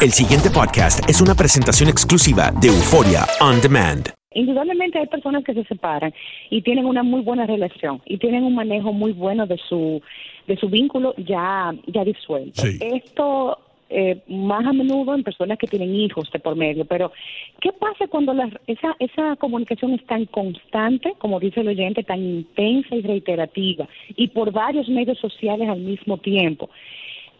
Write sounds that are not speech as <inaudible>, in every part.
El siguiente podcast es una presentación exclusiva de Euforia On Demand. Indudablemente hay personas que se separan y tienen una muy buena relación y tienen un manejo muy bueno de su de su vínculo ya ya disuelto. Sí. Esto eh, más a menudo en personas que tienen hijos de por medio, pero ¿qué pasa cuando la- esa esa comunicación es tan constante, como dice el oyente, tan intensa y reiterativa y por varios medios sociales al mismo tiempo?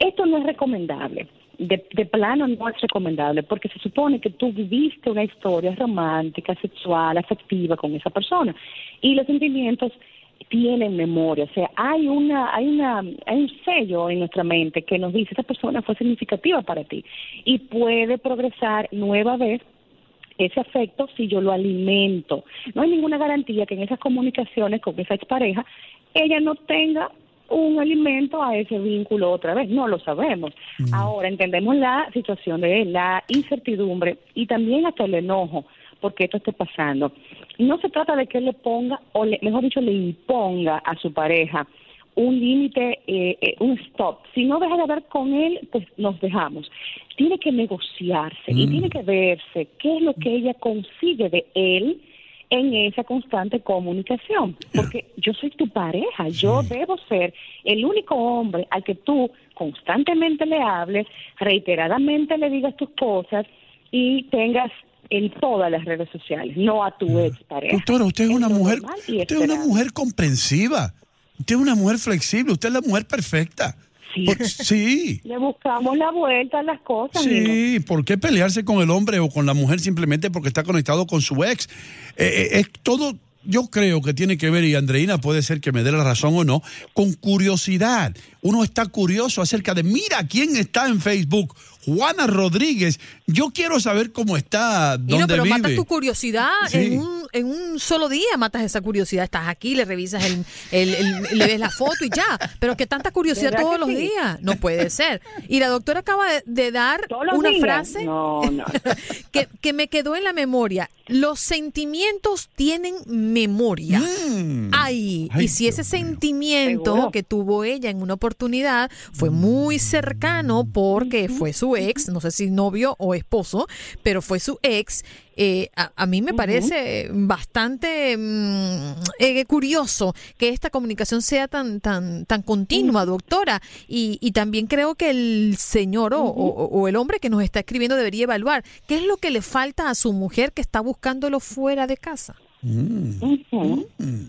Esto no es recomendable. De, de plano no es recomendable porque se supone que tú viviste una historia romántica, sexual, afectiva con esa persona y los sentimientos tienen memoria, o sea, hay una, hay una, hay un sello en nuestra mente que nos dice esa persona fue significativa para ti y puede progresar nueva vez ese afecto si yo lo alimento. No hay ninguna garantía que en esas comunicaciones con esa expareja ella no tenga un alimento a ese vínculo otra vez, no lo sabemos. Ahora entendemos la situación de la incertidumbre y también hasta el enojo porque esto esté pasando. No se trata de que él le ponga, o le- mejor dicho, le imponga a su pareja un límite, eh, eh, un stop. Si no deja de hablar con él, pues nos dejamos. Tiene que negociarse y tiene que verse qué es lo que ella consigue de él en esa constante comunicación. Porque yo soy tu pareja, yo debo ser el único hombre al que tú constantemente le hables, reiteradamente le digas tus cosas y tengas en todas las redes sociales, no a tu ex pareja. Doctora, usted es una mujer, usted es una mujer comprensiva. Usted es una mujer flexible, usted es la mujer perfecta. Sí. Por- sí. Le buscamos la vuelta a las cosas. Sí, ¿por qué pelearse con el hombre o con la mujer simplemente porque está conectado con su ex? Eh, eh, es todo, yo creo que tiene que ver, y Andreina puede ser que me dé la razón o no, con curiosidad. Uno está curioso acerca de, mira quién está en Facebook, Juana Rodríguez. Yo quiero saber cómo está, dónde no, pero vive. matas tu curiosidad Sí. en, un, en un solo día, matas esa curiosidad. Estás aquí, le revisas el, el- el- le ves la foto y ya. Pero que tanta curiosidad ¿Verdad todos los sí? días. No puede ser. Y la doctora acaba de, de dar ¿Todos los una días? frase No, no. <laughs> que, que me quedó en la memoria. Los sentimientos tienen memoria. Mm. Ay, Ay, y si ese Dios sentimiento que tuvo ella en una oportunidad fue muy cercano porque fue su ex, no sé si novio o esposo, pero fue su ex. Eh, a, a mí me parece bastante mm, eh, curioso que esta comunicación sea tan tan tan continua, doctora. Y, y también creo que el señor o, o- o el hombre que nos está escribiendo debería evaluar qué es lo que le falta a su mujer que está buscándolo fuera de casa. Ujú.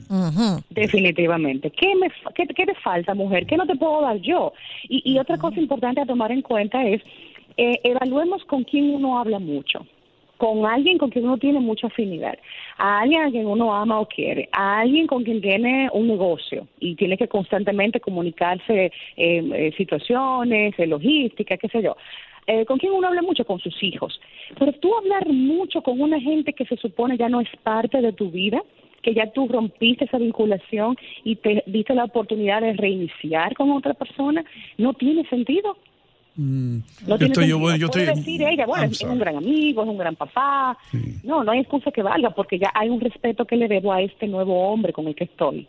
Ujú. Definitivamente. ¿Qué, me, fa- qué, qué te falta, mujer? ¿Qué no te puedo dar yo? Y, y otra cosa importante a tomar en cuenta es, eh, evaluemos con quién uno habla mucho. Con alguien con quien uno tiene mucha afinidad, a alguien a quien uno ama o quiere, a alguien con quien tiene un negocio y tiene que constantemente comunicarse eh, eh, situaciones, eh, logística, qué sé yo. Eh, ¿Con quién uno habla mucho? Con sus hijos. Pero tú hablar mucho con una gente que se supone ya no es parte de tu vida, que ya tú rompiste esa vinculación y te diste la oportunidad de reiniciar con otra persona, no tiene sentido. Mm. No Yo estoy- yo- yo estoy- decir ella, bueno, I'm es un gran amigo, es un gran papá. Sí. No, no hay excusa que valga porque ya hay un respeto que le debo a este nuevo hombre con el que estoy.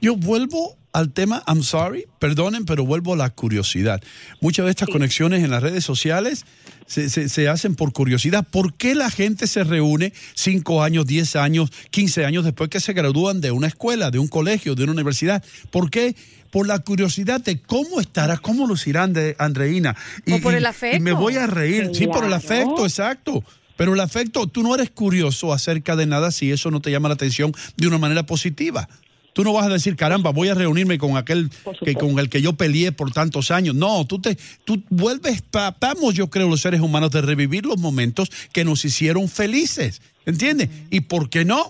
Yo vuelvo al tema, I'm sorry, perdonen, pero vuelvo a la curiosidad. Muchas de estas conexiones en las redes sociales se, se- se hacen por curiosidad. ¿Por qué la gente se reúne 5 años, 10 años, 15 años después que se gradúan de una escuela, de un colegio, de una universidad? ¿Por qué? Por la curiosidad de cómo estará, cómo lucirá Ande- Andreina. O por el Y afecto. me voy a reír, sí, por el afecto, exacto. Pero el afecto, tú no eres curioso acerca de nada si eso no te llama la atención de una manera positiva. Tú no vas a decir, caramba, voy a reunirme con aquel que, con el que yo peleé por tantos años. No, tú te, tú vuelves, tratamos, yo creo, los seres humanos de revivir los momentos que nos hicieron felices. ¿Entiendes? ¿Y por qué no?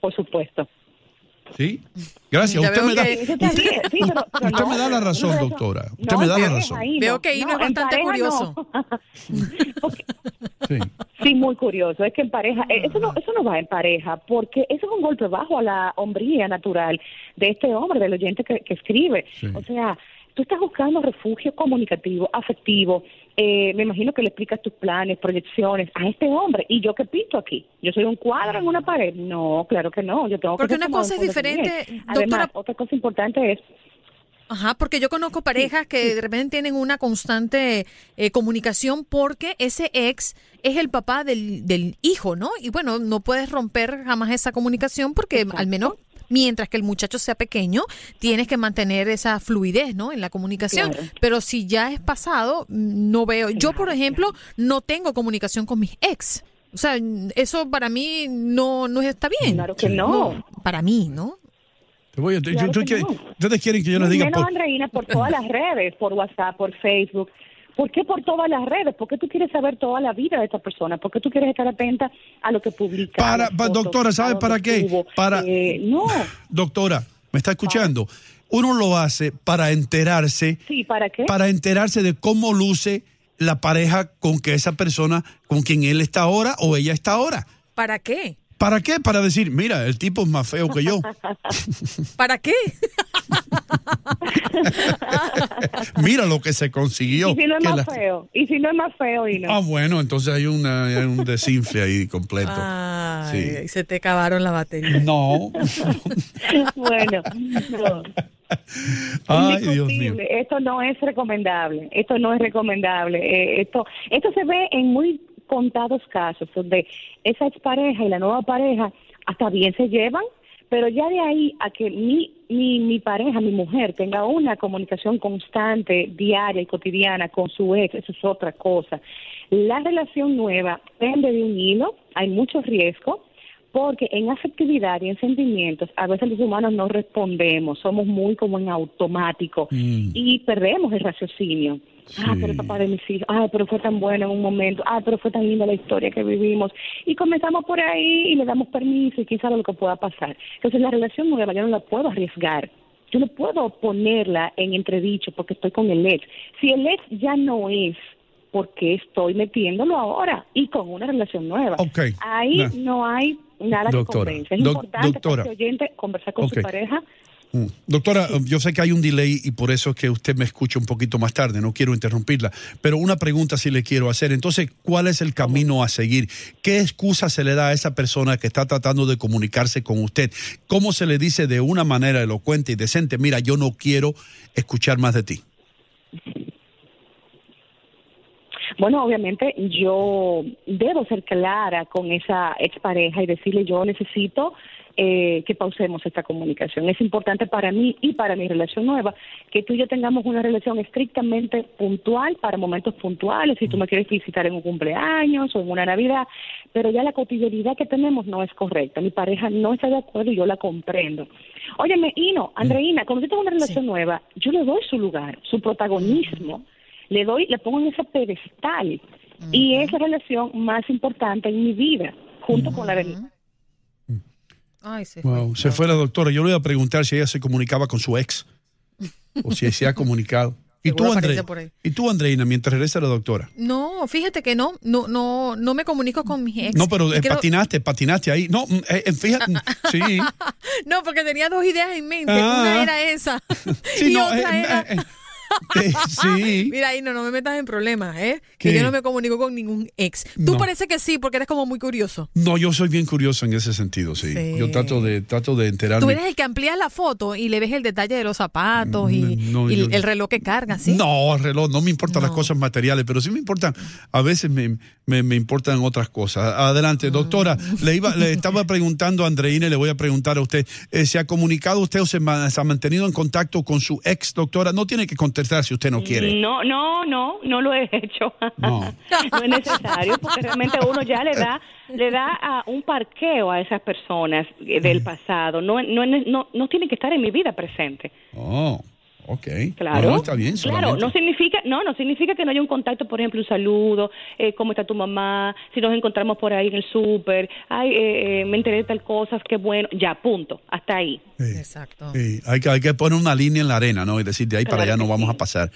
Por supuesto. Sí. Gracias. Usted me da, sí, pero- pero usted no, me da la razón, no, doctora. Usted no, me da la razón. ahí Veo que Hino No, es bastante curioso. <laughs> Porque- Sí. Sí, muy curioso. Es que en pareja, eh, eso no, eso no va en pareja, porque eso es un golpe bajo a la hombría natural de este hombre, del oyente que, que escribe. Sí. O sea, tú estás buscando refugio comunicativo, afectivo. Eh, me imagino que le explicas tus planes, proyecciones a este hombre. ¿Y yo qué pinto aquí? ¿Yo soy un cuadro en una pared? No, claro que no. Yo tengo Porque que una cosa es diferente. Además, doctora- otra cosa importante es Ajá, porque yo conozco parejas que de repente tienen una constante eh, comunicación porque ese ex es el papá del, del hijo, ¿no? Y bueno, no puedes romper jamás esa comunicación porque al menos mientras que el muchacho sea pequeño, tienes que mantener esa fluidez, ¿no? En la comunicación. Claro. Pero si ya es pasado, no veo. Yo, por ejemplo, no tengo comunicación con mis ex. O sea, eso para mí no, no está bien. Claro que no. Para mí, ¿no? Te voy que no. Ustedes quieren que yo les diga. Menos por- Andreina por todas las redes, por WhatsApp, por Facebook. ¿Por qué por todas las redes? ¿Por qué tú quieres saber toda la vida de esta persona? ¿Por qué tú quieres estar atenta a lo que publica? Para- a las pa- fotos, doctora, ¿sabe a para qué? estuvo? Para- Eh, no, <laughs> Doctora, ¿me está escuchando? Uno lo hace para enterarse, sí, ¿para qué? para enterarse de cómo luce la pareja con que esa persona, con quien él está ahora o ella está ahora. ¿Para qué? ¿Para qué? Para decir, mira, el tipo es más feo que yo. <laughs> ¿Para qué? <laughs> <laughs> Mira lo que se consiguió. ¿Y si no es Que más la- feo? ¿Y si no es más feo, y no? Ah, bueno, entonces hay, una, hay un desinfle ahí completo. Ay, Sí. se te acabaron la batería. No. <laughs> bueno, no. Ay, Dios mío. Esto no es recomendable. Esto no es recomendable. Eh, esto, esto se ve en muy contados casos donde esa expareja y la nueva pareja hasta bien se llevan, pero ya de ahí a que mi, mi, mi pareja, mi mujer, tenga una comunicación constante, diaria y cotidiana con su ex, eso es otra cosa. La relación nueva pende de un hilo, hay mucho riesgo, porque en afectividad y en sentimientos a veces los humanos no respondemos, somos muy como en automático Mm. y perdemos el raciocinio. Ah, Sí. pero el papá de mis hijos, ah, pero fue tan bueno en un momento, ah, pero fue tan linda la historia que vivimos. Y comenzamos por ahí y le damos permiso y quién sabe lo que pueda pasar. Entonces la relación nueva yo no la puedo arriesgar. Yo no puedo ponerla en entredicho porque estoy con el ex. Si el ex ya no es, ¿por qué estoy metiéndolo ahora y con una relación nueva? Ahí no hay nada Doctora, que convence. Es doc- importante doctora. para oyente conversar con su pareja. Mm. Doctora, yo sé que hay un delay y por eso es que usted me escucha un poquito más tarde, no quiero interrumpirla, pero una pregunta sí le quiero hacer. Entonces, ¿cuál es el camino a seguir? ¿Qué excusa se le da a esa persona que está tratando de comunicarse con usted? ¿Cómo se le dice de una manera elocuente y decente, mira, yo no quiero escuchar más de ti? Bueno, obviamente yo debo ser clara con esa expareja y decirle yo necesito eh, que pausemos esta comunicación. Es importante para mí y para mi relación nueva que tú y yo tengamos una relación estrictamente puntual para momentos puntuales, si tú me quieres visitar en un cumpleaños o en una Navidad, pero ya la cotidianidad que tenemos no es correcta. Mi pareja no está de acuerdo y yo la comprendo. Óyeme, Ino, Andreina, cuando yo tengo una relación nueva, yo le doy su lugar, su protagonismo le doy, le pongo en ese pedestal y es la relación más importante en mi vida, junto con la de mi Ay, se Wow, fue. se fue la doctora. Yo le iba a preguntar si ella se comunicaba con su ex o si se ha comunicado. ¿Y tú, Andreina, mientras regresa la doctora? No, fíjate que no, no, no, no me comunico con mis ex. No, pero eh, creo- patinaste, patinaste ahí. No, mm, eh, eh, fíjate, <laughs> sí. No, porque tenía dos ideas en mente. Ah. Una era esa. Sí, <laughs> y no, otra eh, era. <laughs> sí. Mira, ahí no, no me metas en problemas, ¿eh? ¿Qué? Que yo no me comunico con ningún ex. Tú No. parece que sí, porque eres como muy curioso. No, yo soy bien curioso en ese sentido, sí. Sí. Yo trato de, trato de enterarme. Tú eres el que amplías la foto y le ves el detalle de los zapatos y, Mm, no, y yo- el reloj que carga, ¿sí? No, el reloj, no me importan las cosas materiales, pero sí me importan, a veces me, me, me importan otras cosas. Adelante, Mm. doctora, le iba, le estaba preguntando a Andreina y le voy a preguntar a usted, eh, ¿se ha comunicado usted o se, se ha mantenido en contacto con su ex doctora? No tiene que contestar si usted no quiere. No, no, no, no lo he hecho. <laughs> No. No es necesario porque realmente uno ya le da le da a un parqueo a esas personas eh, del pasado. No, no, no, no tienen que estar en mi vida presente. Oh, ok. Claro, No, no, está bien, claro, no significa, no, no significa que no haya un contacto, por ejemplo, un saludo, eh, cómo está tu mamá, si nos encontramos por ahí en el súper, ay, eh, eh, me enteré de tal cosa, qué bueno, ya, punto, hasta ahí. Sí. Exacto. Sí, hay, que, hay que poner una línea en la arena, ¿no? Y decir, de ahí para allá no vamos sí. a pasar.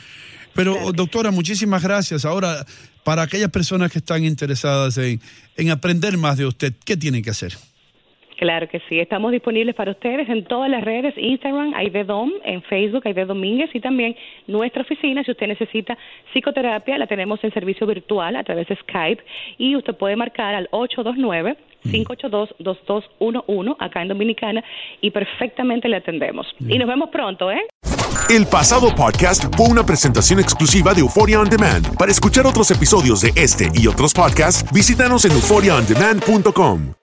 Pero, Claro doctora, muchísimas gracias. Ahora, para aquellas personas que están interesadas en, en aprender más de usted, ¿qué tienen que hacer? Claro que sí, estamos disponibles para ustedes en todas las redes, Instagram, Aidedom, en Facebook, Aide Domínguez y también nuestra oficina, si usted necesita psicoterapia, la tenemos en servicio virtual a través de Skype y usted puede marcar al 829-582-2211 acá en Dominicana y perfectamente le atendemos. Y nos vemos pronto, ¿eh? El pasado podcast fue una presentación exclusiva de Euphoria On Demand. Para escuchar otros episodios de este y otros podcasts, visítanos en euphoriaondemand.com.